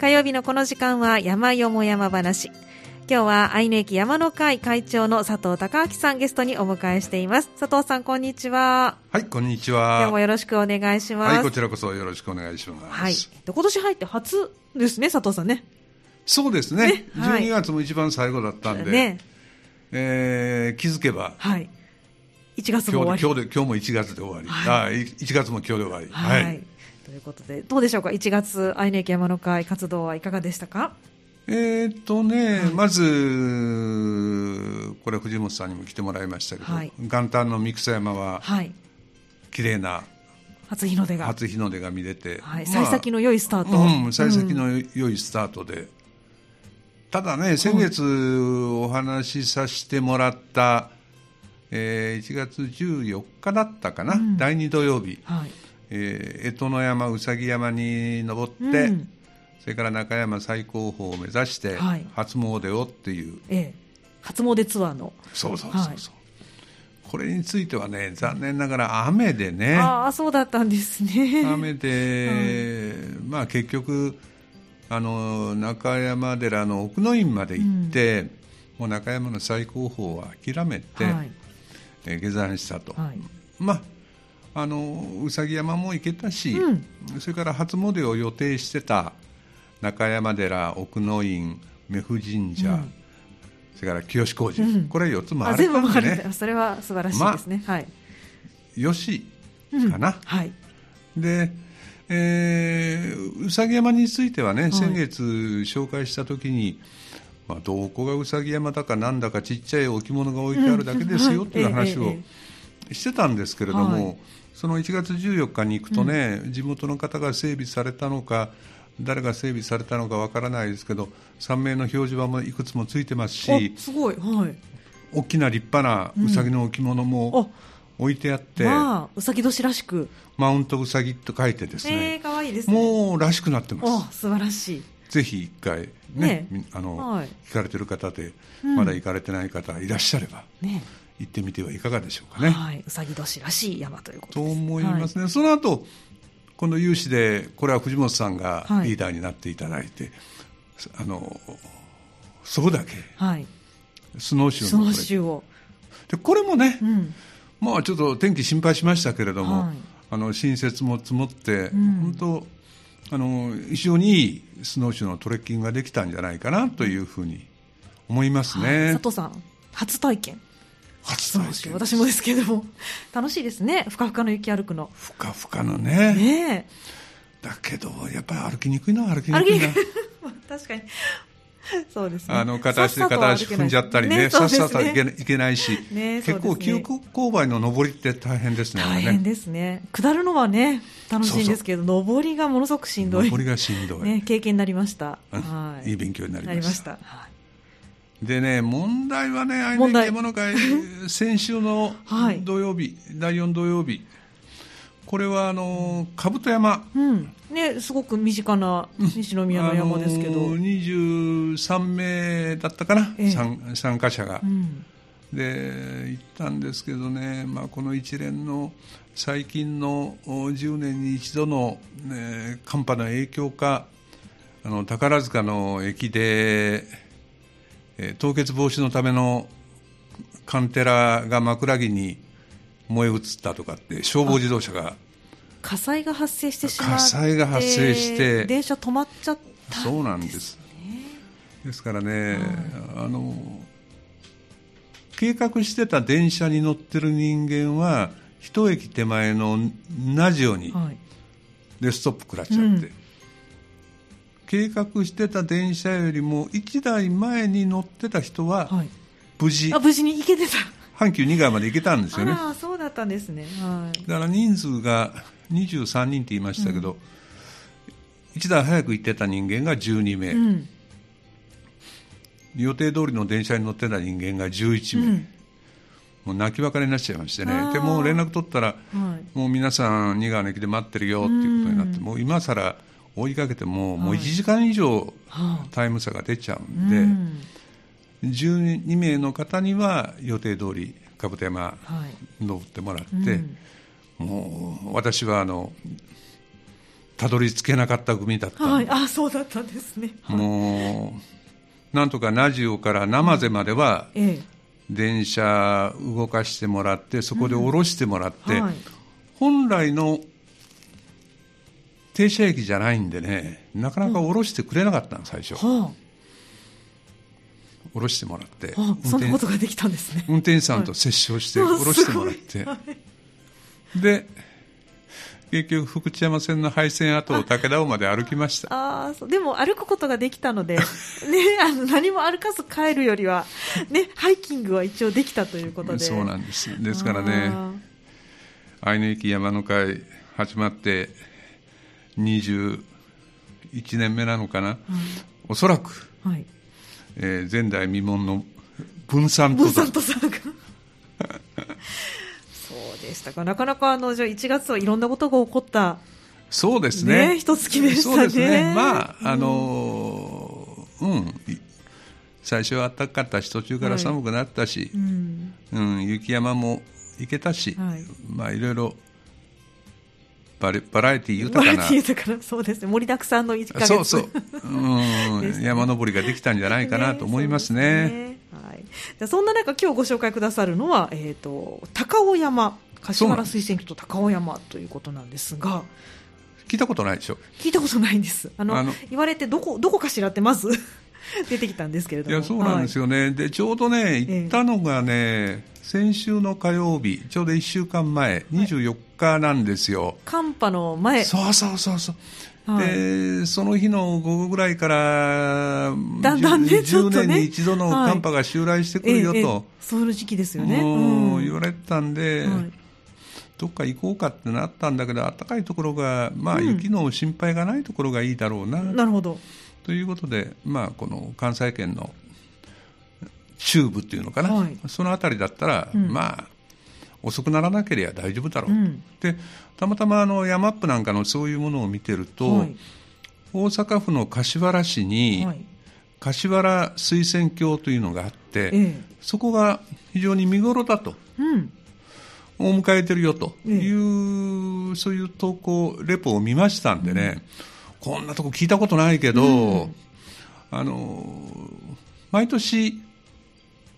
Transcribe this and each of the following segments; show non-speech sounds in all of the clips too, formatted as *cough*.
火曜日のこの時間は山よも山話。今日は愛媛駅山の会会長の佐藤孝明さんゲストにお迎えしています。佐藤さんこんにちは。はいこんにちは。今日もよろしくお願いします。はいこちらこそよろしくお願いします。はい。今年入って初ですね佐藤さんね。そうですね。ね、はい、12月も一番最後だったんで、ね。えー、気づけば、はい、1月も終わり。今日で今日も1月で終わり、はい、あ1月も今日で終わり。はい、はい、ということでどうでしょうか？1月愛媛駅山の会活動はいかがでしたか？えー、っとね、はい、まず、これ藤本さんにも来てもらいましたけど、はい、元旦の三草山は、はい、綺麗な初日の出が。初日の出が見れて、はい、幸先の良いスタート、うん、幸先の良いスタートで、ただね先月お話しさせてもらった、えー、1月14日だったかな、うん、第2土曜日、はいえー、江戸の山うさぎ山に登って、うん。それから中山最高峰を目指して初詣をっていう、はい、ええ、初詣ツアーの。そうそうそうそう、はい、これについてはね残念ながら雨でね。ああそうだったんですね。雨で、はい、まあ結局あの中山寺の奥の院まで行って、うん、もう中山の最高峰は諦めて、はい、え下山したと、はい、まああのうさぎ山も行けたし、うん、それから初詣を予定してた中山寺奥の院目布神社、うん、それから清小路、うん、これ4つもある。んでね。それは素晴らしいですね、まあ、はい。よしかな、はい。でえー、うさぎ山についてはね、はい、先月紹介した時に、まあ、どこがうさぎ山だかなんだかちっちゃい置物が置いてあるだけですよっていう話をしてたんですけれども、はい、その1月14日に行くとね、地元の方が整備されたのか誰が整備されたのかわからないですけど山名の表示板もいくつもついてますしすごい、はい、大きな立派なうさぎの置物も置いてあって、うんまあ、うさぎ年らしく。マウントうさぎと書いてですね、えー、かわいいですね。もうらしくなってます。素晴らしい。ぜひ一回ね、ね、あの、はい、聞かれてる方で、まだ行かれてない方いらっしゃれば、ね、行ってみてはいかがでしょうかね。はい、うさぎ年らしい山ということと思いますね。はい、その後今度有志でこれは藤本さんがリーダーになっていただいて、はい、あのそこだけ、はい、スノーシュースノーシューを。でこれもね、うん、まあちょっと天気心配しましたけれども、はい、あの新雪も積もって、うん、本当あの非常にいいスノーシューのトレッキングができたんじゃないかなというふうに思いますね、佐藤さん初体験初体験私もですけども。楽しいですね。ふかふかの雪歩くの。ふかふかのね。ねだけどやっぱり歩きにくいな歩きにくいな。*laughs* 確かに。そうですね、あの片足で片足踏んじゃったりね、さっさといけいけないし、ね、結構、急勾配の上りって大変ですね、大変ですね、下るのはね、楽しいんですけど、上りがものすごくしんどい、上りがしんどい、ね、経験になりました、はい、いい勉強になりました。でね、問題はね、愛媛県物会、*laughs* 先週の土曜日、はい、第4土曜日、これはあの兜山、うん。ね、すごく身近な西宮の山ですけど、うん、23名だったかな、ええ、参加者が、うん、で行ったんですけどね、まあ、この一連の最近の10年に一度の、ね、寒波の影響かあの宝塚の駅でえー、凍結防止のためのカンテラが枕木に燃え移ったとかって消防自動車が火災が発生してしまって火災が発生して電車止まっちゃった、ね、そうなんです。ですからね、あの計画してた電車に乗ってる人間は一駅手前のナジオに、はい、でストップ食らっちゃって、うん計画してた電車よりも1台前に乗ってた人は無事、はい、あ無事に行けてた。阪急2階まで行けたんですよね。ああそうだったんですね、はい、だから人数が23人って言いましたけど、うん、1台早く行ってた人間が12名、うん、予定通りの電車に乗ってた人間が11名、うん、もう泣き別れになっちゃいましてね。でも連絡取ったら、はい、もう皆さん2川の駅で待ってるよっていうことになって、もう今さら追いかけても、もう1時間以上タイム差が出ちゃうんで、はい、12名の方には予定通り兜山登ってもらって、はいうん、もう私はあのたどり着けなかった組だったはい、あそうだったんですね、もうなんとかナジオから生瀬までは、ええ、電車動かしてもらってそこで降ろしてもらって、うんはい、本来の停車駅じゃないんでねなかなか降ろしてくれなかったの最初、はあ、降ろしてもらって、はあ、そんなことができたんですね。運転手さんと折衝して降ろしてもらって、はい、で結局福知山線の廃線跡を武田尾まで歩きました。ああでも歩くことができたので、*laughs* ね、あの何も歩かず帰るよりは、ね、ハイキングは一応できたということで。そうなんです。ですからねアイヌ駅山の会始まって21年目なのかな、うん、おそらく、はい。えー、前代未聞の分散登山分散登山 *laughs* でしたか。なかなかあのじゃあ1月はいろんなことが起こった。そうですね。ね一月でしたね。そうですね。まああのー、うん、最初は暖かかったし途中から寒くなったし、はい、うん、うん、雪山も行けたし、はい、まあいろいろババラエティ豊かな。バラエティ豊かなそうですね。盛りだくさんの1か月。そうそう。うん、山登りができたんじゃないかなと思いますね、ね、はい、じゃそんな中今日ご紹介くださるのは、えーと高尾山。柏原水仙区と高尾山ということなんですが。聞いたことないでしょ？聞いたことないんです。あの言われてどこどこかしらってまず *laughs* 出てきたんですけれども。いやそうなんですよね、はい、でちょうどね行ったのがね、ええ、先週の火曜日ちょうど1週間前24日なんですよ、寒波の前。そうそうそうそう。はい、でその日の午後ぐらいからだんだん、ね、10年に一度の寒波が襲来してくるよと、はいええ、そういう時期ですよね、うん、言われてたんで、はい、どっか行こうかってなったんだけど、暖かいところが、まあ、雪の心配がないところがいいだろうな。なるほど。ということで、まあ、この関西圏の中部っていうのかな、はい、その辺りだったら、うん、まあ、遅くならなければ大丈夫だろう、うん、でたまたまあのヤマップなんかのそういうものを見てると、はい、大阪府の柏原市に、はい、柏原水仙峡というのがあって、ええ、そこが非常に見頃だと。うん。を迎えてるよと。いう、そういう投稿、レポを見ましたんでね、うん、こんなとこ聞いたことないけど、うん、あの毎年、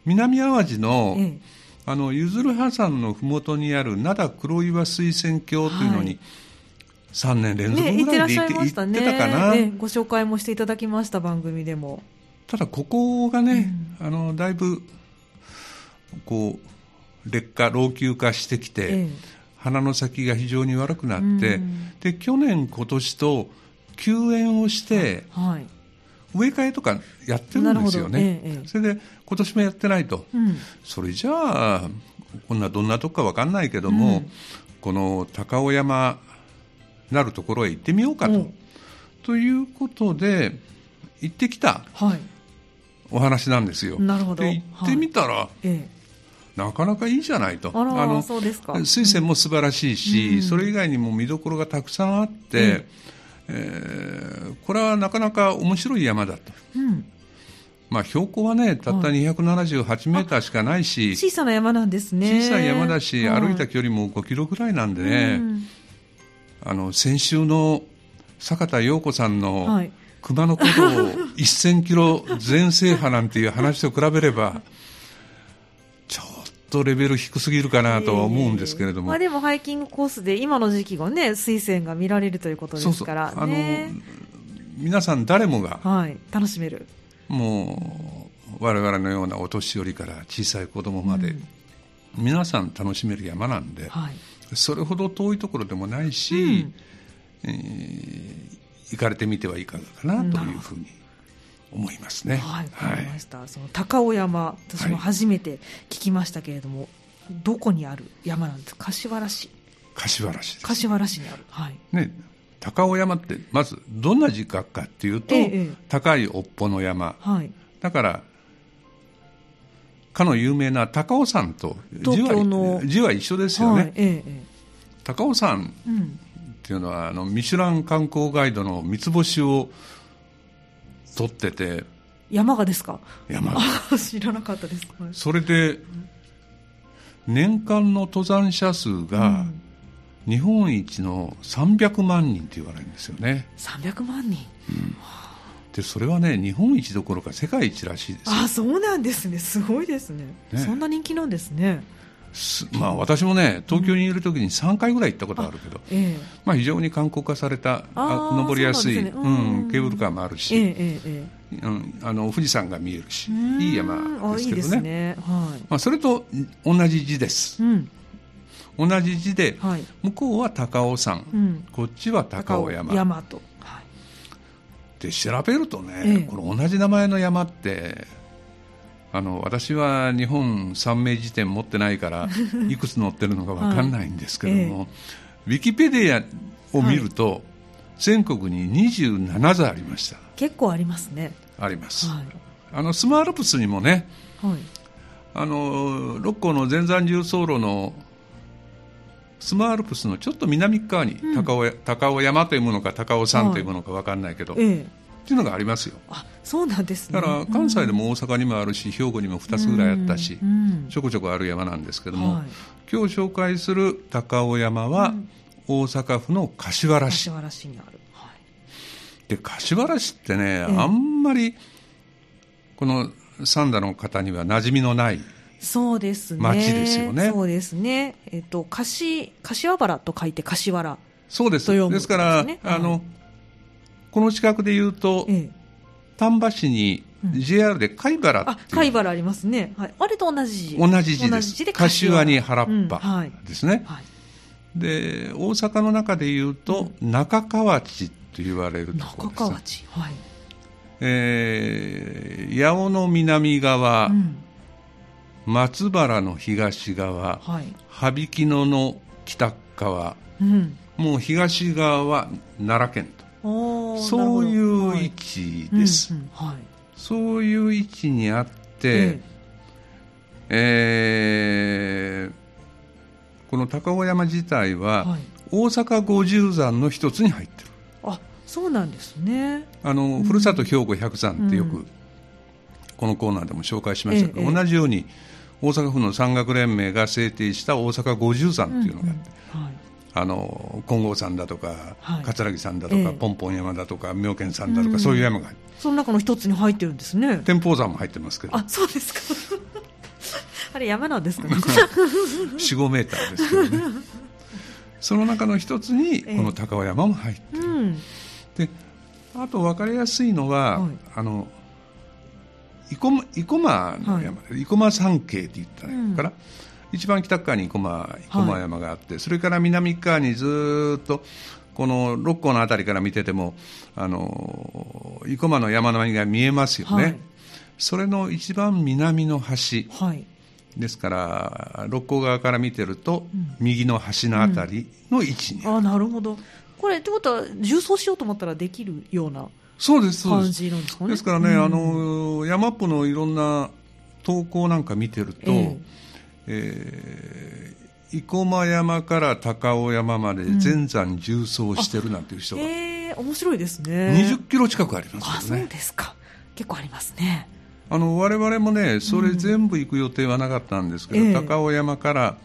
南淡路の、うん、あのゆずる破山のふもとにある灘黒岩水仙峡というのに、はい。3年連続ぐらいで行って,、ね、ってってたかな、ね、ご紹介もしていただきました番組でも。ただここがね、うん、あのだいぶこう劣化老朽化してきて、ええ、花の先が非常に悪くなって、で去年今年と休園をして、はい、植え替えとかやってるんですよね、え、それで今年もやってないと、うん、それじゃあこんなどんなとこか分かんないけども、うん、この高尾山なるところへ行ってみようかと、ということで行ってきた、はい、お話なんですよ。なるほど。で行ってみたら、はい。ええ。なかなかいいじゃないと、あのそうですか。水仙も素晴らしいし、うん、それ以外にも見どころがたくさんあって、うん、えー、これはなかなか面白い山だと。うんまあ、標高はね、たった278メーターしかないし、小さな山なんですね。小さい山だし、歩いた距離も5キロぐらいなんでね、うん、あの、先週の坂田陽子さんの、はい、熊野古道1000キロ全制覇なんていう話と比べれば、とレベル低すぎるかなとは思うんですけれども、まあ、でもハイキングコースで今の時期がね水仙が見られるということですから、ね、そうそう。あの皆さん誰もが、はい、楽しめるもう我々のようなお年寄りから小さい子供まで、うん、皆さん楽しめる山なんで、はい、それほど遠いところでもないし、うん、えー、行かれてみてはいかがかなというふうに思いますね。はい、わかりました。はい、その高尾山、私も初めて聞きましたけれども、はい、どこにある山なんですか？柏原市。柏原市柏原市にある。はい。ね、高尾山ってまずどんな字書くかっていうと、ええ、高い尾っぽの山。はい。だから。かの有名な高尾山と字は字は一緒ですよね。はい、ええ、高尾山っていうのは、あのミシュラン観光ガイドの三つ星を撮ってて山がですか？山が *laughs* 知らなかったです、それで年間の登山者数が日本一の300万人って言われるんですよね。300万人、でそれはね日本一どころか世界一らしいですよ。あそうなんですね。すごいですね。ね。そんな人気なんですね。すまあ、私もね東京にいる時に3回ぐらい行ったことあるけど、ええ。まあ、非常に観光化されたあー登りやすいねううんん、ケーブルカーもあるし、ええうん、あの富士山が見えるしえいい山ですけどね。ね。はまあ、それと同じ字です。い、うん同じ字ではい。向こうは高尾山、うん。こっちは高尾山。山と、はい、で調べるとね、ええ。これ同じ名前の山ってあの私は日本三名辞典持ってないから *laughs* いくつ載ってるのか分かんないんですけども、ウィキペディアを見ると、全国に27座ありました。結構ありますね。あります、はい。あのスマールプスにもねはい。あの六甲の全山重走路のスマールプスのちょっと南側に高尾,、高尾山というものか高尾山というものか分かんないけど、ええ。っていうのがありますよ。あそうなんですね。だから関西でも大阪にもあるし兵庫にも2つぐらいあったしうんうん。ちょこちょこある山なんですけども、はい。今日紹介する高尾山は大阪府の柏原市。柏原市にある、はい、で柏原市ってね、え。あんまりこの三田の方には馴染みのないそうですね。町ですよね。そうですね。えっと柏柏原と書いて柏原そうです。ですから、あのこの近くで言うと、ええ。丹波市にうん。JR で貝原ってあいう、貝原ありますね、はい、あれと同じ。字同じ字です柏に原っぱい。ですね、はい、で大阪の中で言うと、中河内と言われるところ中です、川内はい、えー八尾の南側、うん松原の東側はい。羽曳野の北側うん、もう東側は奈良県と。そういう位置です、はい。うんうん。はい。そういう位置にあって、えーこの高尾山自体は、はい。大阪五十山の一つに入ってる。あそうなんですね。あの、ふるさと兵庫百山ってよく、うんこのコーナーでも紹介しましたけど、ええ。同じように大阪府の山岳連盟が制定した大阪五十山っていうのがあの金剛山だとか、はい。桂木山だとか、ええ。ポンポン山だとか妙見山だとか、うん。そういう山がその中の一つに入ってるんですね。天保山も入ってますけど。あそうですか。*laughs* あれ山なんですか？*laughs* ね45メーターですけどね。その中の一つにええ。この高尾山も入ってる、うん。であと分かりやすいのは、はい。あの生駒生駒の山、生駒山系って言ったらいいのかな、一番北側に生駒生駒山があって、それから南側にずーっとこの六甲の辺りから見ててもあの生駒の山並みが見えますよね、はい。それの一番南の端。はい。ですから六甲側から見てると、右の端のあたりの位置にある、あなるほど。これってことは重走しようと思ったらできるようなそうですそう感です。じなんですかね。ですからね、うん。あの山っぽのいろんな投稿なんか見てると、ええ。ー生駒山から高尾山まで全山重走してるなんていう人がえー、面白いですね。20キロ近くありまあそうすよね。ですか。結構ありますね。あの我々もねそれ全部行く予定はなかったんですけど、ええ。高尾山から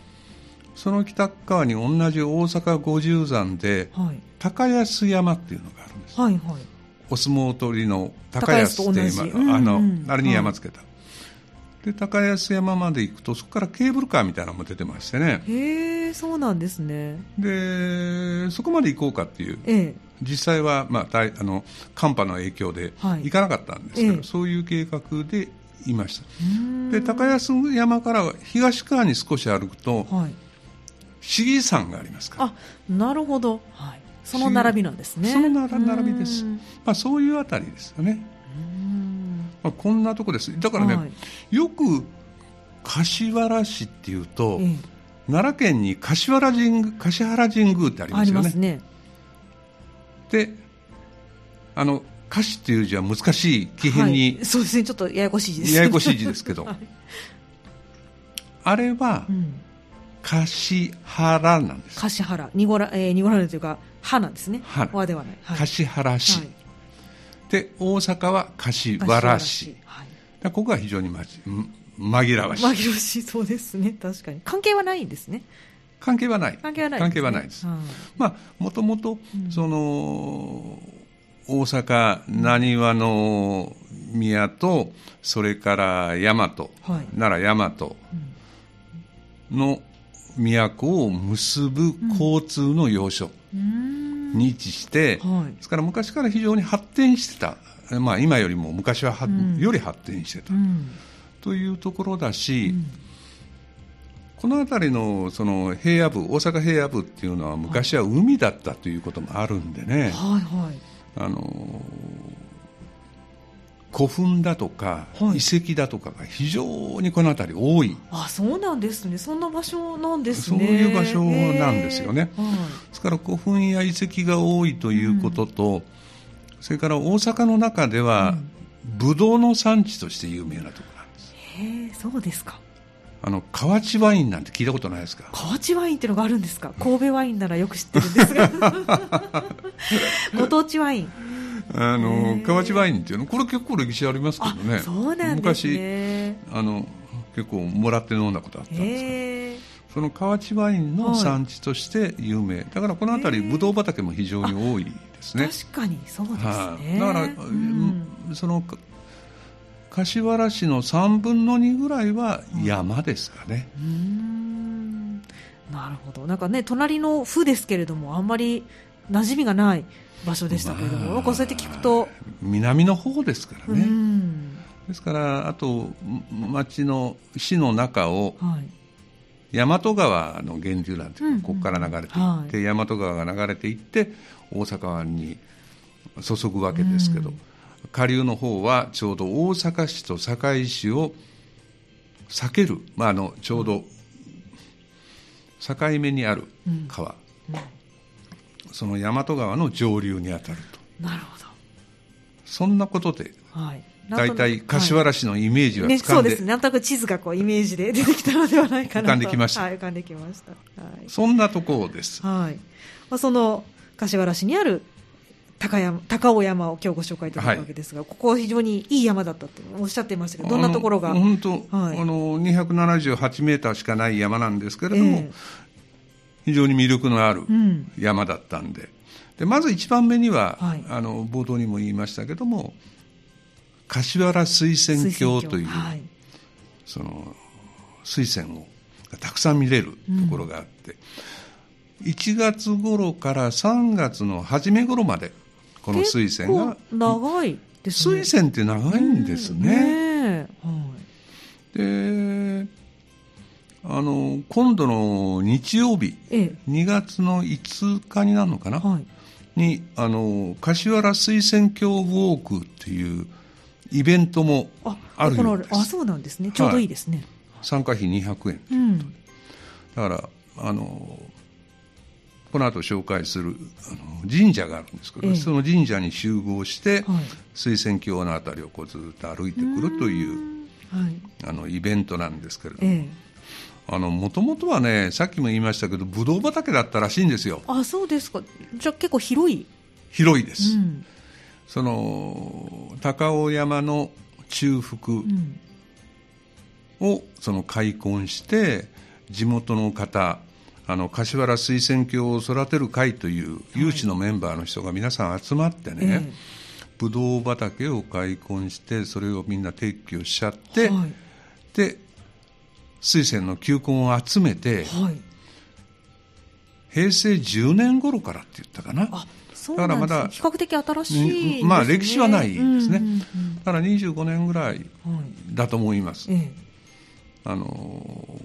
その北側に同じ大阪五十山ではい。高安山っていうのがあるんですはいはいお相撲取りの高安って今あの、あれに山つけた、で高安山まで行くとそこからケーブルカーみたいなのも出てましてね。へえそうなんですね。でそこまで行こうかっていう。ええ。実際は、まあ、大あの寒波の影響ではい。行かなかったんですけど、ええ。そういう計画でいました。で高安山から東側に少し歩くとはい。市議山がありますから。あなるほど、はい、その並びなんですね。その並並びです。まあ、そういうあたりですよね、まあ、こんなとこです。だからね、はい。よく柏原市っていうと、え奈良県に柏原神宮柏原神宮ってありりますよね。ね。であの歌詞っていう字は難しい木偏にはい、そうですね。ちょっとややこしいです。ややこしい字ですけど、*laughs* はい。あれはうん、橿原なんです。橿原濁ら、えー、濁らないというか歯なんですね。歯。和ではない、はい、橿原市、はい。で大阪は柏原市はい。だここが非常にまじん紛らわしい、紛らわしい。そうですね。確かに。関係はないんですね。関係はない。関係はない関係はないです、はい。まあもともとその大阪浪速の宮とそれから大和、はい。奈良大和の都を結ぶ交通の要所に位置して、はい。ですから昔から非常に発展してた、まあ、今よりも昔はは、ん。より発展してた。うんというところだし、この辺りのその平野部大阪平野部っていうのは昔は海だったということもあるんでね、はいはい。あの古墳だとか、はい。遺跡だとかが非常にこの辺り多い。あそうなんですね。そんな場所なんですね。そういう場所なんですよね。はい。ですから古墳や遺跡が多いということと、それから大阪の中では、ブドウの産地として有名なところなんです。へえそうですか。あの河内ワインなんて聞いたことないですか？河内ワインっていうのがあるんですか？神戸ワインならよく知ってるんですが。*laughs* ご当地ワインあの河内ワインっていうのこれ結構歴史ありますけどね。あそうなんですね。昔あの結構もらって飲んだことあったんですけど。その河内ワインの産地として有名、だからこの辺りブドウ畑も非常に多いですね。確かにそうですね、はい。だから、うん。そのか柏原市の3分の2ぐらいは山ですかね、うーん。なるほど。なんかね隣の府ですけれどもあんまり馴染みがない場所でしたけれども、まあうやって聞くと、南の方ですからうね、ん。ですからあとん町の市の中をはい。大和川の源流なんていううんうん。ここから流れていって、はい。大和川が流れていって大阪湾に注ぐわけですけど、うん。下流の方はちょうど大阪市と堺市を避ける、まあ、あのちょうど境目にある川、その大和川の上流にあたると。なるほそんなことでど、はい、大体柏原原市のイメージはね、つかで,、そうんですね。なんとなく地図がこうイメージで出てきたのではないかなと。浮かんできました。はい、浮かんできました。はい。そんなところです。はい。まあ、その柏原市にある高山高尾山を今日ご紹介いただくわけですが、ここは非常にいい山だったっておっしゃってましたけどどんなところが本当、はい。あの278メーターしかない山なんですけれども、ええ非常に魅力のあるうん。山だったんで、でまず一番目には、はい。あの冒頭にも言いましたけども、柏原水仙峡という、はい。その水仙をたくさん見れるところがあって、1月頃から3月の初め頃まで、この水仙が、長いですね。水仙って長いんですね。ねえ。はい。であの今度の日曜日え2月の5日になるのかな、えはい。にあの柏原水仙峡ウォークっていうイベントもああるようです。あそうなんですね。ちょうどいいですね、参加費200円。うん。だからあのこの後紹介するあの神社があるんですけど、ええ。その神社に集合して、はい。水仙峡のあたりをこうずっと歩いてくるというはい。あのイベントなんですけれども、えもともとはねさっきも言いましたけどブドウ畑だったらしいんですよ。あそうですか。じゃあ結構広い、広いです、うん。その高尾山の中腹うん。をその開墾して地元の方あの柏原水仙峡を育てる会という有志のメンバーの人が皆さん集まってね、え。ブドウ畑を開墾してそれをみんな撤去しちゃって、はい。で水仙の球根を集めてはい。平成10年頃からって言ったかな。だからまだ比較的新しいね、まあ歴史はないですね。うんうんうん。だから25年ぐらいはい。だと思います、えあの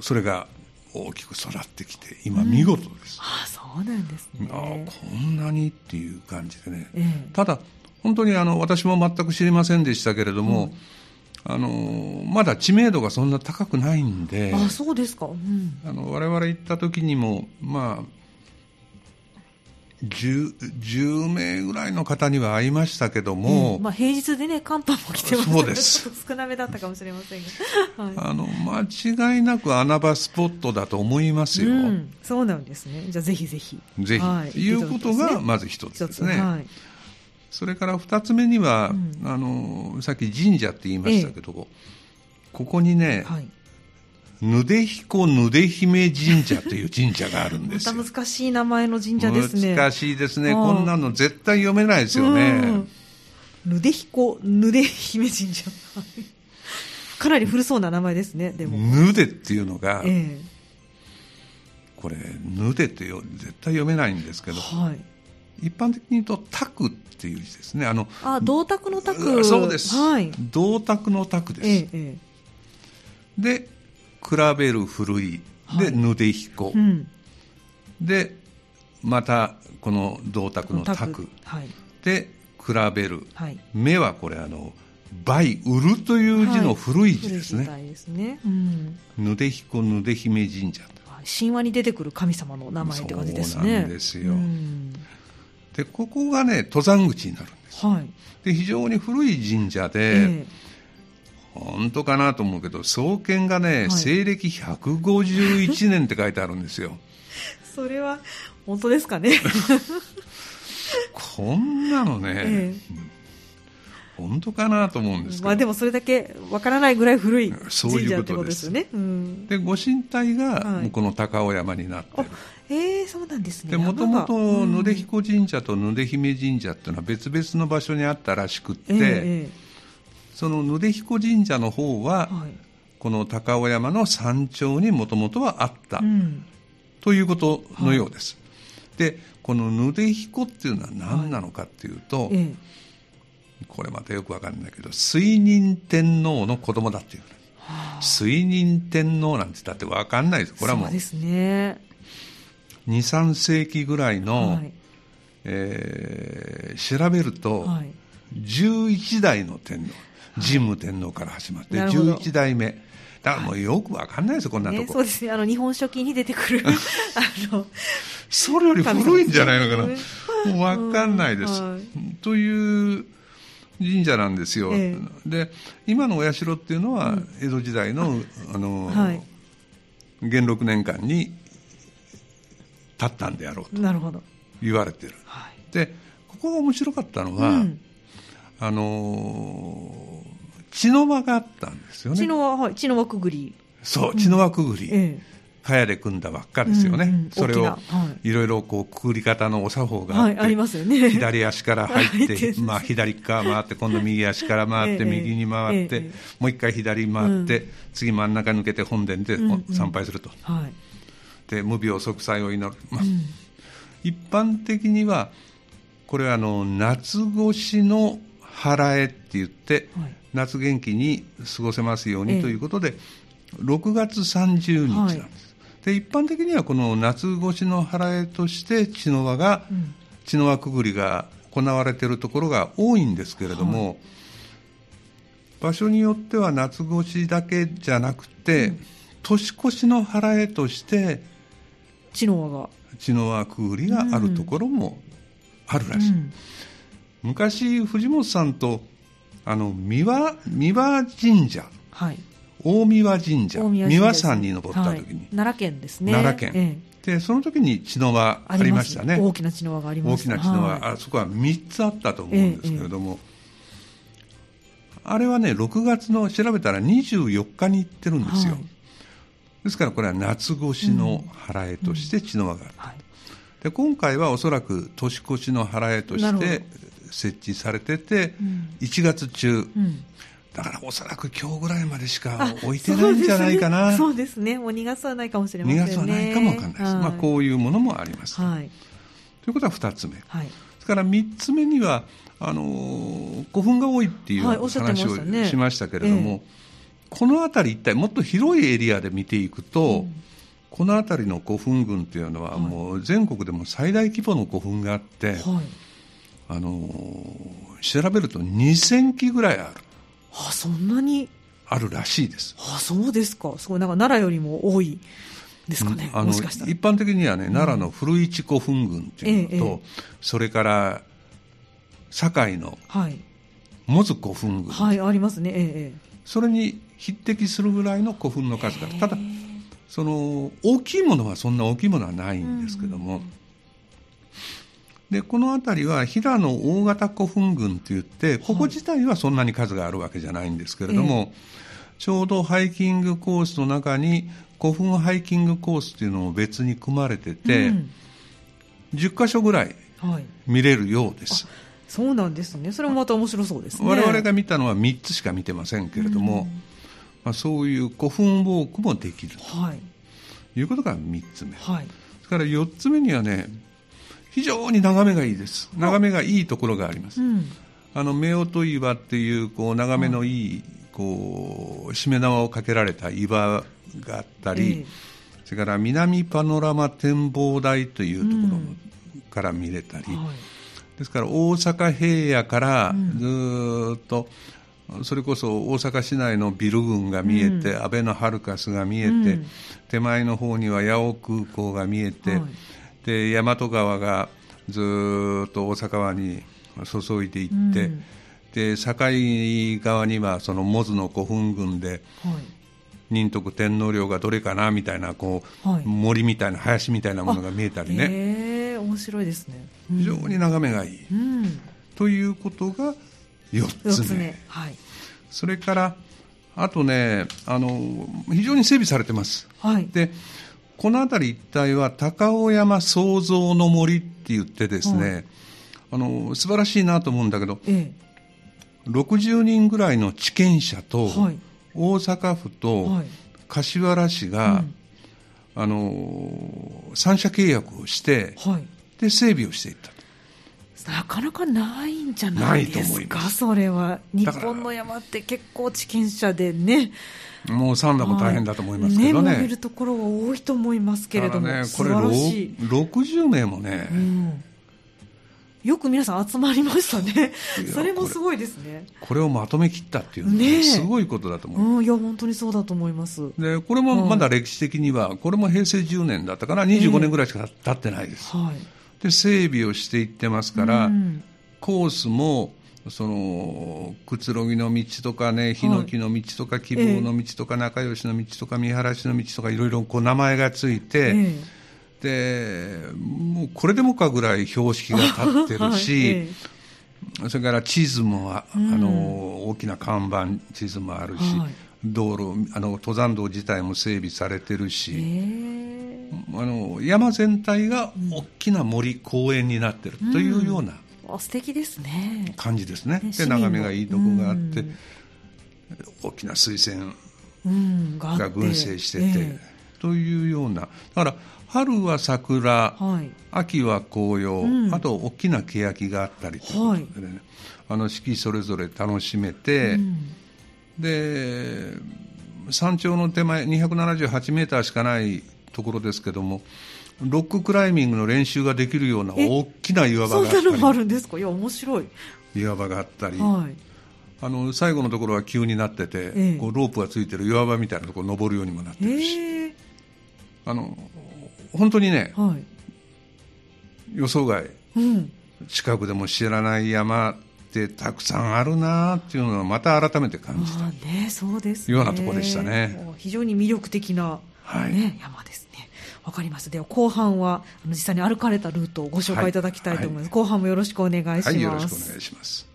それが大きく育ってきて今見事です、あそうなんですね。ああこんなにっていう感じでね、ええ。ただ本当にあの私も全く知りませんでしたけれども、あのまだ知名度がそんな高くないんであそうですか、うん、あの我々行った時にもまあ 10, 10名ぐらいの方には会いましたけども、うん。まあ、平日でね寒波も来てます。そうです。少なめだったかもしれませんが、は *laughs* いあの間違いなく穴場スポットだと思いますよ、うん、そうなんですね。じゃあぜひぜひ。ぜひ、はい。ということがまず一つ一つですね。はいそれから二つ目には、うんあのさっき神社って言いましたけど、ここにね、はいぬで彦ぬで姫神社という神社があるんですよ。*laughs* また難しい名前の神社ですね。難しいですね。こんなの絶対読めないですよね。ぬで彦ぬで姫神社。*laughs* かなり古そうな名前ですね、でも。ぬでっていうのが、ええ、これ、ぬでって絶対読めないんですけど、はい、一般的に言うと、タクっていう字ですね。あのあ銅鐸の卓そうです。はい、銅鐸の卓です。ええ、で、比べる古い、で、ぬで彦、うん、で、またこの銅鐸の卓、はい、で、比べる、はい、目はこれあの、倍、売るという字の古い字ですね。はい、ですね。うん、ぬで彦ぬで姫神社。神話に出てくる神様の名前って感じですね。そうなんですよ。うん、で、ここがね、登山口になるんです。はい、で、非常に古い神社で、えー本当かなと思うけど、創建がね、はい、西暦151年って書いてあるんですよ。*laughs* それは本当ですかね。*laughs* こんなのね、ええ、本当かなと思うんですけど、まあ、でもそれだけわからないぐらい古い神社ってことです。よね。でご神体がこの高尾山になってる、はい、えー、そうなんですね。もともと野出彦神社と野出姫神社っていうのは別々の場所にあったらしくって、えー、その野出彦神社の方は、はい、この高尾山の山頂にもともとはあった、うん、ということのようです。はい、でこの野出彦っていうのは何なのかっていうと、えーこれまたよくわかんないけど水仁天皇の子供だっていう、はあ、水仁天皇なんて言ったってわかんないですこれはもう。そうですね。23世紀ぐらいの、はい、えー、調べると、はい、11代の天皇。神武天皇から始まって、はい、11代目。だからもうよくわかんないですよ、こんなとこ、ね、そうですね、あの日本書紀に出てくる。*laughs* あのそれより古いんじゃないのかな、もうわかんないです。はい、という神社なんですよ、ええ、で今のお社っていうのは江戸時代の,、あの、はい、元禄年間に建ったんであろうと言われてる、はい、でここが面白かったのは、うん、あの血の輪があったんですよね。血の輪、はい、血の輪くぐり。そう血の輪くぐり、うん。ええかやで組んだばっかですよね、うんうん、それをい。ろいろこうくくり方のお作法があって、はい、ありますよね、左足から入って、*laughs* まあ、左側回って、今度右足から回って、*laughs* 右に回って、もう一回左回って、次真ん中抜けて本殿で参拝すると、はい、で無病息災を祈る、まあ、一般的にはこれはあの夏越しの払えって言って、夏元気に過ごせますようにということで、6月30日なんです。で一般的にはこの夏越しの払えとして血の輪が、うん、血の輪くぐりが行われているところが多いんですけれども、はい、場所によっては夏越しだけじゃなくて、うん、年越しの払えとして血の輪が。血の輪くぐりがあるところもあるらしい、うん、昔藤本さんとあの三輪三輪神社、はい、大三輪神社三輪山に登った時に、はい、奈良県ですね。奈良県、ええ、でその時に血の輪ありましたね。大きな血の輪がありました大きな血の輪、はい、あそこは3つあったと思うんですけれども、え、あれはね6月の調べたら24日に行ってるんですよ、はい、ですからこれは夏越しの払えとして血の輪がある、うんうん、で今回はおそらく年越しの払えとして設置されてて、うん、1月中、うんだからおそらく今日ぐらいまでしか置いてないんじゃないかな。そうですね。もう2月はないかもしれませんね。2月はないかもわかんないです。はい、まあこういうものもあります。はい、ということは2つ目。はい、それから3つ目には、あのー、古墳が多いっていう話をしましたけれども、はいねえー、この辺り一体もっと広いエリアで見ていくと、うん、この辺りの古墳群っていうのはもう全国でも最大規模の古墳があって、あのー、調べると2000基ぐらいある。あそんなに？あるらしいです。あそうですか。すごいなんか奈良よりも多いですかね。あの一般的にはね、奈良の古市古墳群っていうのと、ええ、それから堺の門津古墳群、はい、ありますね。ええ、それに匹敵するぐらいの古墳の数がただその大きいものはそんな大きいものはないんですけども。うんでこの辺りは平野大型古墳群といってここ自体はそんなに数があるわけじゃないんですけれども、ちょうどハイキングコースの中に古墳ハイキングコースっていうのも別に組まれてて、うん10箇所ぐらいはい。見れるようです。そうなんですね。それもまた面白そうですね。我々が見たのは3つしか見てませんけれども、まあ、そういう古墳ウォークもできるはい。ということが3つ目。はい。それから4つ目にはね、非常に眺めがいいです。眺めがいいところがあります。うん。あの、夫婦岩っていう、こう、眺めのいい、こう、しめ縄をかけられた岩があったり、えそれから南パノラマ展望台というところから見れたり、えはい。ですから大阪平野からずーっと、それこそ大阪市内のビル群が見えて、安倍のハルカスが見えて、うん。手前の方には八尾空港が見えて、はいで大和川がずーっと大阪湾に注いでいって、うんで境側にはそのモズの古墳群ではい。仁徳天皇陵がどれかなみたいなこう、はい森みたいな林みたいなものが見えたりねええ面白いですね。うん非常に眺めがいい、うん。ということが4つ目四つ目。はい。それからあとねあの非常に整備されてますはい。でこの辺り一帯は高尾山創造の森って言ってですね、はいあの素晴らしいなと思うんだけどえ60人ぐらいの地権者と、はい。大阪府えとはい。柏原市が、うん。あの三者契約をしてはい。で整備をしていったなかなかないんじゃないですか、それは。日本の山って結構地権者でね。もう三段も大変だと思いますけどね。はいるところは多いと思いますけれども、ね、こ素れ晴らしい。60名もね、うんよく皆さん集まりましたねそれもすごいですね。これをまとめきったっていうのは、ねえすごいことだと思う。うん、いや、本当にそうだと思います。で、これもまだ歴史的には、これも平成10年だったかな、25年ぐらいしか経ってないです。はい。で、整備をしていってますから、うん。コースも、その、くつろぎの道とかね、ヒノキの道とか、希望の道とか、仲良しの道とか、見晴らしの道とか、いろいろこう名前がついて、えで、もうこれでもかぐらい標識が立ってるし、*laughs* えそれから地図もあ、うん。あの大きな看板地図もあるし、はい。道路あの登山道自体も整備されてるえし、えあの山全体が大きな森、公園になってるというようなあ素敵ですね。感じですね、で眺めがいいとこがあって、うん。大きな水仙うん、が群生してて、えというような。だから春は桜、えはい。秋は紅葉、うん。あと大きな欅があったりということでね、あの四季それぞれ楽しめて、うん。で山頂の手前278メーターしかないところですけどもロッククライミングの練習ができるようなえ大きな岩場そんなのもあがあったるんですか？いや、面白い。り岩場があったり、はい。あの最後のところは急になってて、ええこうロープがついてる岩場みたいなところ登るようにもなってるし、ええあの本当にねはい。予想外うん。近くでも知らない山ってたくさんあるなっていうのをまた改めて感じたああね、そうですね。ようなとこでしたね非常に魅力的な、はいね、山ですね。わかりました。では後半は実際に歩かれたルートをご紹介いただきたいと思います。後半もよろしくお願いします。はいよろしくお願いします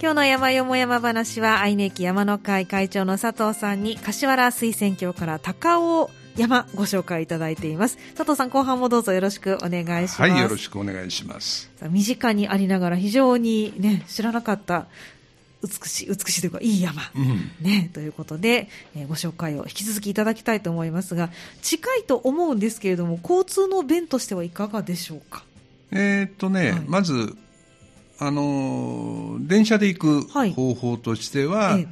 今日の山よも山話は愛媛駅山の会会長の佐藤さんに柏原水仙峡から高尾山ご紹介いただいています佐藤さん後半もどうぞよろしくお願いします、はいよろしくお願いします身近にありながら非常にね知らなかった美しい美しいというかいい山、うん。ね、ということで、えーご紹介を引き続きいただきたいと思いますが近いと思うんですけれども交通の便としてはいかがでしょうか？えーっとね、はい。まずあのー電車で行くはい。方法としては、ええ。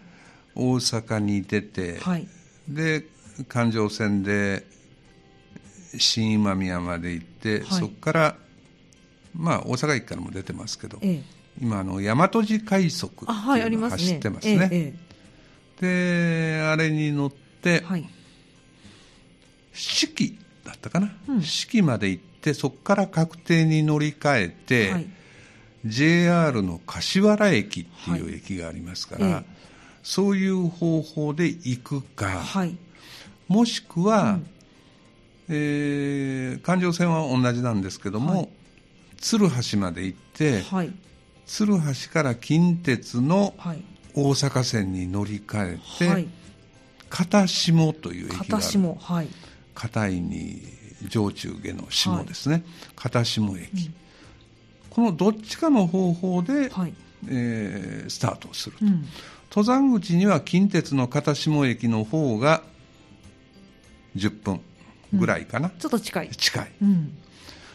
大阪に出て、はい。で環状線で新今宮まで行って、はい。そこからまあ大阪駅からも出てますけど、ええ今あの大和路快速あはいあっていうのがりますね。走ってますね。えであれに乗って、えはい。四季だったかな、うん。四季まで行ってそこから確定に乗り換えて、はい。JR の柏原駅っていう駅がありますから、はいええ。そういう方法で行くか、はい。もしくは、うん。えー環状線は同じなんですけども、はい。鶴橋まで行って、はい鶴橋から近鉄のはい。大阪線に乗り換えて、はい。片下という駅があ片る下はい。片いに上中下の下ですね、片下駅、このどっちかの方法で、はい。えースタートをすると、うん。登山口には近鉄の片下駅の方が10分ぐらいかな、ちょっと近い。近い。うん。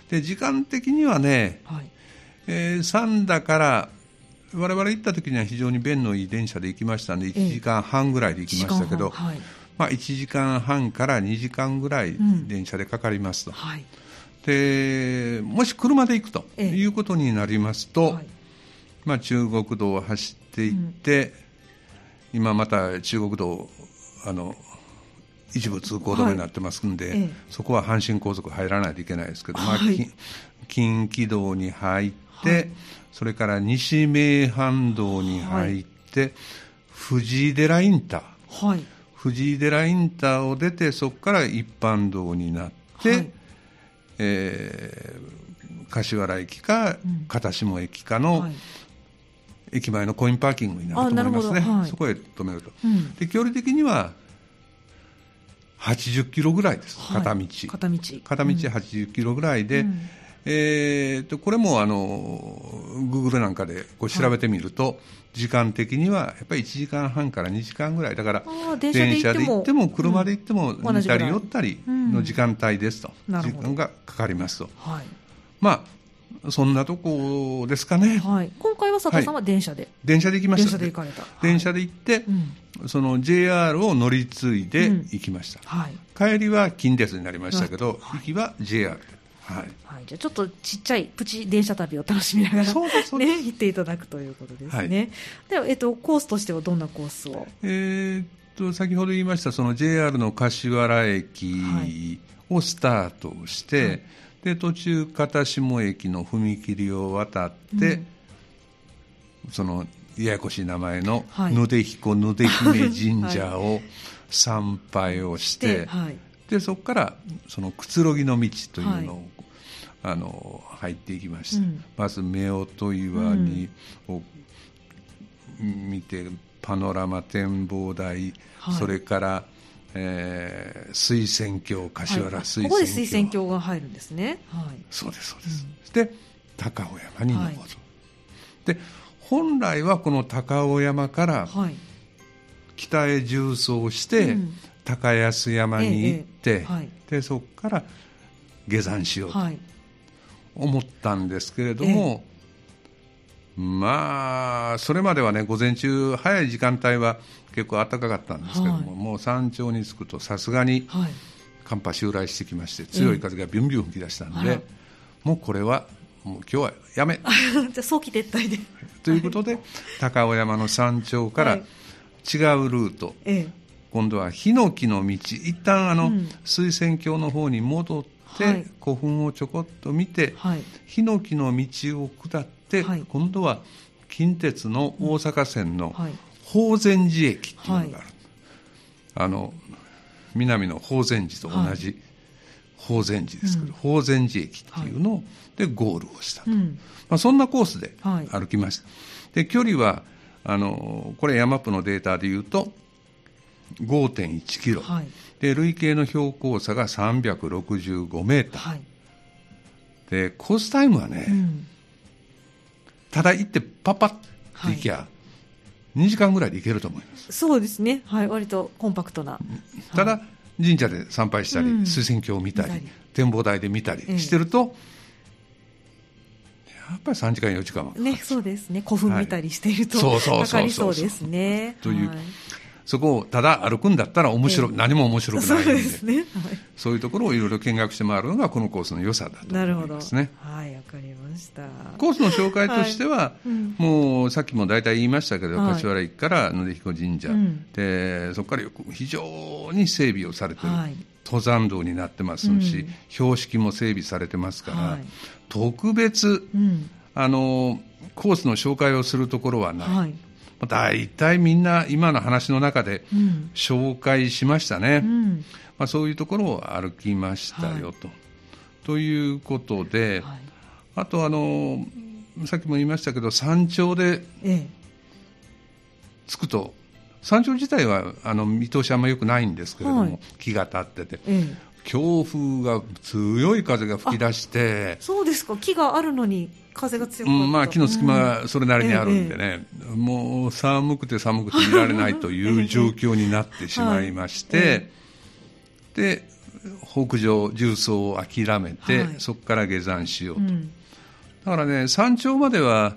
で時間的にはね、はいえー三田から我々行った時には非常に便のいい電車で行きましたんで1時間半ぐらいで行きましたけど、はい。まあ、1時間半から2時間ぐらいん電車でかかりますと、はい。でもし車で行くとええ。いうことになりますと、はい。まあ、中国道を走っていって、今また中国道あの一部通行止めになってますんで、はい。ええ。そこは阪神高速入らないといけないですけど、まあ *laughs* 近畿道に入って、はいそれから西名阪道に入って、藤井寺インター。はい。藤井寺インターを出てそこから一般道になって、はい。えー柏原駅か片下駅かの、はい。駅前のコインパーキングになると思いますね、はい。そこへ止めると、うん。で距離的には80キロぐらいです、はい。片道。片道。片道80キロぐらいで、うんえーとこれもあの Google なんかでこう調べてみると、時間的にはやっぱり1時間半から2時間ぐらい。だから電車で行っても。車で行ってもうん似たり寄ったりの時間帯ですと、うん。時間がかかりますと。はい。まあそんなとこですかね、はい。今回は佐藤さんは電車で。電車で行きました。電車で行かれた。電車で行って、うん。その JR を乗り継いで行きました、はい。帰りは近鉄になりましたけど、はい。行きは JR で、はい、はい、じゃあちょっとちっちゃいプチ電車旅を楽しみながらね、行っていただくということですね。はい。では、えっと、コースとしてはどんなコースを？えーっと先ほど言いましたその JR の柏原駅をスタートして、はい。で途中片下駅の踏切を渡って、そのややこしい名前のはい。野出彦野出姫神社を *laughs* 参拝をして、でそこからそのくつろぎの道というのを、あの入っていきました、うん。まず夫婦岩に、を見てパノラマ展望台、はい。それから、えー水仙峡柏原はい。水仙峡、ここで水仙峡が入るんですね。はい。そうですそうです、で高尾山に登る、はい。で本来はこの高尾山からはい。北へ縦走して、うん。高安山に行って、でそこから下山しようと。はい。思ったんですけれども、まあそれまではね午前中早い時間帯は結構暖かかったんですけども、はいもう山頂に着くとさすがにはい。寒波襲来してきまして強い風がビュンビュン吹き出したんで、もうこれはもう今日はやめ *laughs* じゃあ、早期撤退で。ということで、高尾山の山頂から違はいうルート、ええ。今度はヒノキの道一旦あの、うん水仙峡の方に戻って、はい。古墳をちょこっと見て、はい。ヒノキの道を下って、はい。今度は近鉄の大阪線のはい。法善寺駅っていうのがある、あの南の法善寺と同じ法善寺ですけど、法善寺駅っていうのでゴールをしたと、うん。まあ、そんなコースではい。歩きました、で距離はあのこれヤマップのデータでいうと5.1キロ、はい。で累計の標高差が365メーター、はい。でコースタイムはね、うん。ただ行ってパパッて行きゃ、2時間ぐらいで行けると思いますそうですね。はい。割とコンパクトな。ただ神社で参拝したり、うん水仙峡を見たり展望台で見たりええしてると、やっぱり3時間4時間はかかるね、そうですね。古墳見たりしていると、そうそうそうそうかかりそうですね。というはいそこをただ歩くんだったら面白い、ええ何も面白くないんでそうね。はい。そういうところをいろいろ見学して回るのがこのコースの良さだと。思いますね。はい、わかりました。コースの紹介としては、いうんもうさっきも大体言いましたけど、はい柏原駅から野出彦神社、うんでそこからよく非常に整備をされてる、はい登山道になってますし、うん標識も整備されてますから、はい特別うん。あのコースの紹介をするところはない、はい。大体みんな今の話の中でうん。紹介しましたね、うん。まあ、そういうところを歩きましたよと。ということで、はい。あとあのさっきも言いましたけど山頂でええ。着くと山頂自体はあの見通しあんまり良くないんですけれども、はい木が立ってて、ええ強風が強い風が吹き出して、そうですか。木があるのに風が強かう。んまあ、木の隙間がそれなりにあるんでね、もう寒くて寒くて見られないという状況になってしまいまして、で北上重曹を諦めて、はい。そこから下山しようと、うん。だからね山頂までは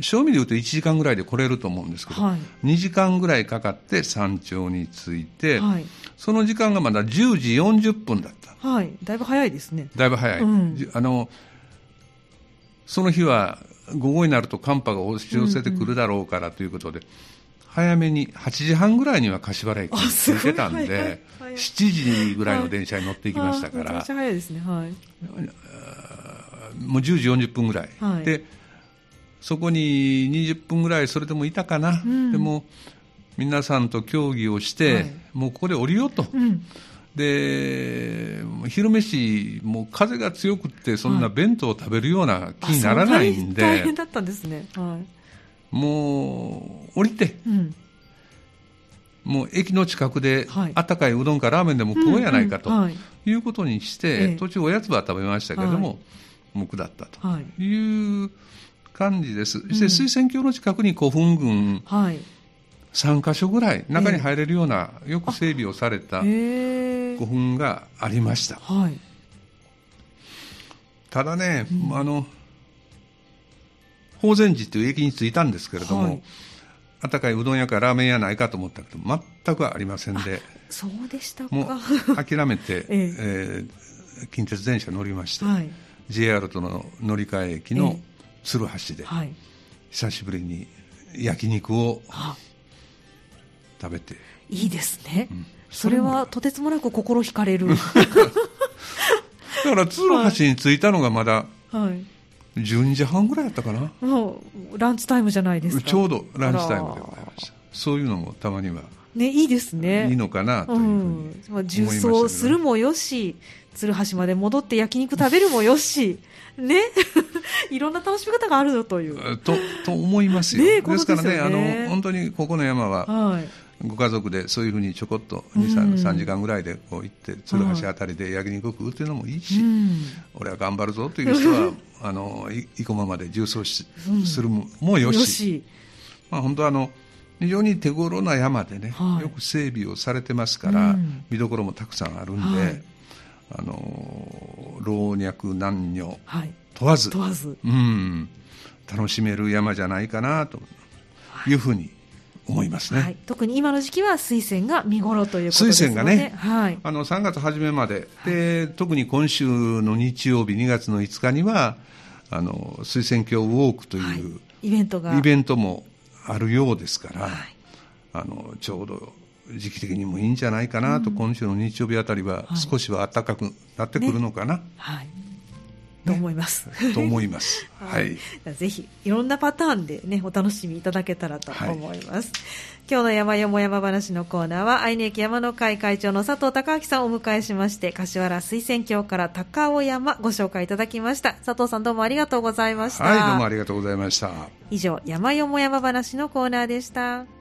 正味で言うと1時間ぐらいで来れると思うんですけど、はい。2時間ぐらいかかって山頂に着いて、はい。その時間がまだ10時40分だった。はい。だいぶ早いですね。だいぶ早い、うん。じあのその日は午後になると寒波が押し寄せてくるだろうからということで、早めに8時半ぐらいには柏原駅に着いてたんで早い。7時ぐらいの電車に乗っていきましたからあめちゃくちゃ早いですねはい。もう10時40分ぐらい、はいでそこに20分ぐらいそれでもいたかな、ん。でも皆さんと協議をして、はい。もうここで降りようと、うん。で昼飯もう風が強くってそんな弁当を食べるような気にならないんで、あそう大変だったんですね。はもう降りていうん。もう駅の近くではい。あったかいうどんかラーメンでも食おうやないかとい。いうことにして、ええ。途中おやつは食べましたけれども、はもう下ったとはい。いう感じです、そして水仙峡の近くに古墳群はい。3か所ぐらい中に入れるようなよく整備をされた古墳がありました。はい。ただね、あの法善寺という駅に着いたんですけれども、はい。あったかいうどん屋かラーメン屋ないかと思ったけど全くありませんでそうでしたか。もう諦めて、*laughs* ええ。えー近鉄電車乗りまして、はい。JR との乗り換え駅のえ鶴橋ではい。久しぶりに焼肉をあ。食べて。いいですね、それそれもはとてつもなく心惹かれる。*laughs* だから鶴橋に着いたのがまだはい。12時半ぐらいだったかな。もうランチタイムじゃないですか。ちょうどランチタイムでございました。そういうのもたまにはねいいですね。いいのかなといううふうにん。まあ、重曹するもよし鶴橋まで戻って焼肉食べるもよしね。*laughs* いろんな楽しみ方があるよという。とと思いますよ、ねえですからねあの本当にここの山ははい。ご家族でそういうふうにちょこっとうん。2、3, 3時間ぐらいでこう行って鶴橋あたりで焼肉を食うというのもいいし、うん。俺は頑張るぞという人は *laughs* あのい生駒まで重装し、するももよし。まあ、本当はあの非常に手頃な山でね、はい。よく整備をされてますから、うん。見どころもたくさんあるんで、はいあの老若男女はい。問わず。問わず。うん、楽しめる山じゃないかなと。い。うふうに思いますね。はい、特に今の時期は水仙が見頃ということですので。水仙がね。はい、あの3月初めまで。で、特に今週の日曜日2月の5日にはあの水仙峡ウォークとはい。いうイベントが。イベントもあるようですから、はい。あのちょうど時期的にもいいんじゃないかなと、今週の日曜日あたりははい。少しは暖かくなってくるのかな、はい、と思います。と思います。*laughs* *laughs* はい、ぜひいろんなパターンでねお楽しみいただけたらと思います、今日の山よも山話のコーナーは愛媛駅山の会会長の佐藤孝明さんをお迎えしまして柏原水仙峡から高尾山ご紹介いただきました。佐藤さんどうもありがとうございました、はい、どうもありがとうございました。以上山よも山話のコーナーでした